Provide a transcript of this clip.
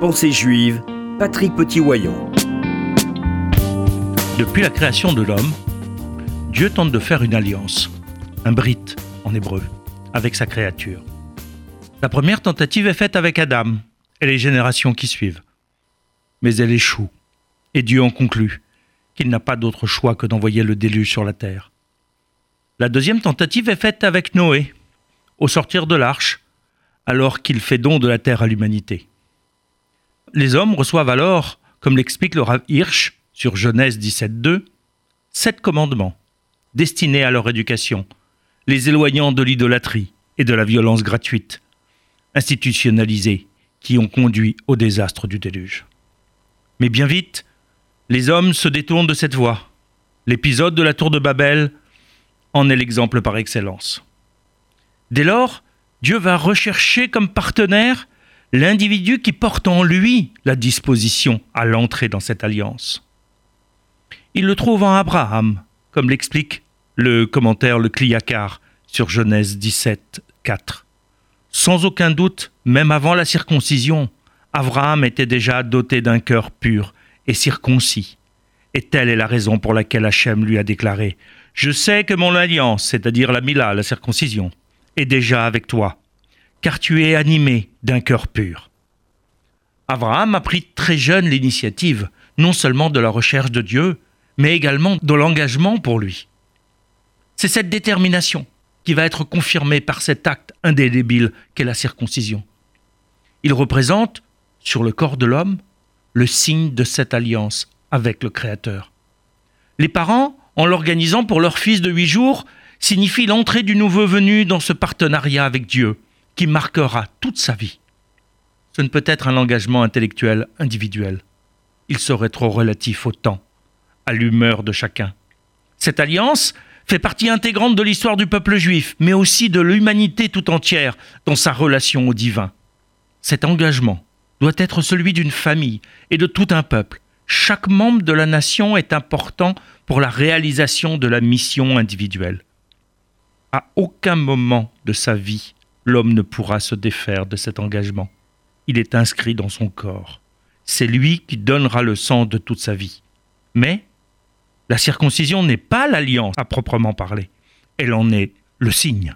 Pensée juive, Patrick Petit-Wayon. Depuis la création de l'homme, Dieu tente de faire une alliance, un brit en hébreu, avec sa créature. La première tentative est faite avec Adam et les générations qui suivent. Mais elle échoue, et Dieu en conclut qu'il n'a pas d'autre choix que d'envoyer le déluge sur la terre. La deuxième tentative est faite avec Noé, au sortir de l'arche, alors qu'il fait don de la terre à l'humanité. Les hommes reçoivent alors, comme l'explique le Rav Hirsch sur Genèse 17.2, sept commandements destinés à leur éducation, les éloignant de l'idolâtrie et de la violence gratuite, institutionnalisée, qui ont conduit au désastre du déluge. Mais bien vite, les hommes se détournent de cette voie. L'épisode de la tour de Babel en est l'exemple par excellence. Dès lors, Dieu va rechercher comme partenaire l'individu qui porte en lui la disposition à l'entrée dans cette alliance. Il le trouve en Abraham, comme l'explique le commentaire Le Cliacar sur Genèse 17, 4. Sans aucun doute, même avant la circoncision, Abraham était déjà doté d'un cœur pur et circoncis. Et telle est la raison pour laquelle Hachem lui a déclaré Je sais que mon alliance, c'est-à-dire la Mila, la circoncision, est déjà avec toi, car tu es animé d'un cœur pur. Abraham a pris très jeune l'initiative, non seulement de la recherche de Dieu, mais également de l'engagement pour lui. C'est cette détermination qui va être confirmée par cet acte indélébile qu'est la circoncision. Il représente, sur le corps de l'homme, le signe de cette alliance avec le Créateur. Les parents, en l'organisant pour leur fils de huit jours, signifient l'entrée du nouveau venu dans ce partenariat avec Dieu, marquera toute sa vie. Ce ne peut être un engagement intellectuel individuel. Il serait trop relatif au temps, à l'humeur de chacun. Cette alliance fait partie intégrante de l'histoire du peuple juif, mais aussi de l'humanité tout entière dans sa relation au divin. Cet engagement doit être celui d'une famille et de tout un peuple. Chaque membre de la nation est important pour la réalisation de la mission individuelle. À aucun moment de sa vie, l'homme ne pourra se défaire de cet engagement. Il est inscrit dans son corps. C'est lui qui donnera le sang de toute sa vie. Mais la circoncision n'est pas l'alliance à proprement parler. Elle en est le signe.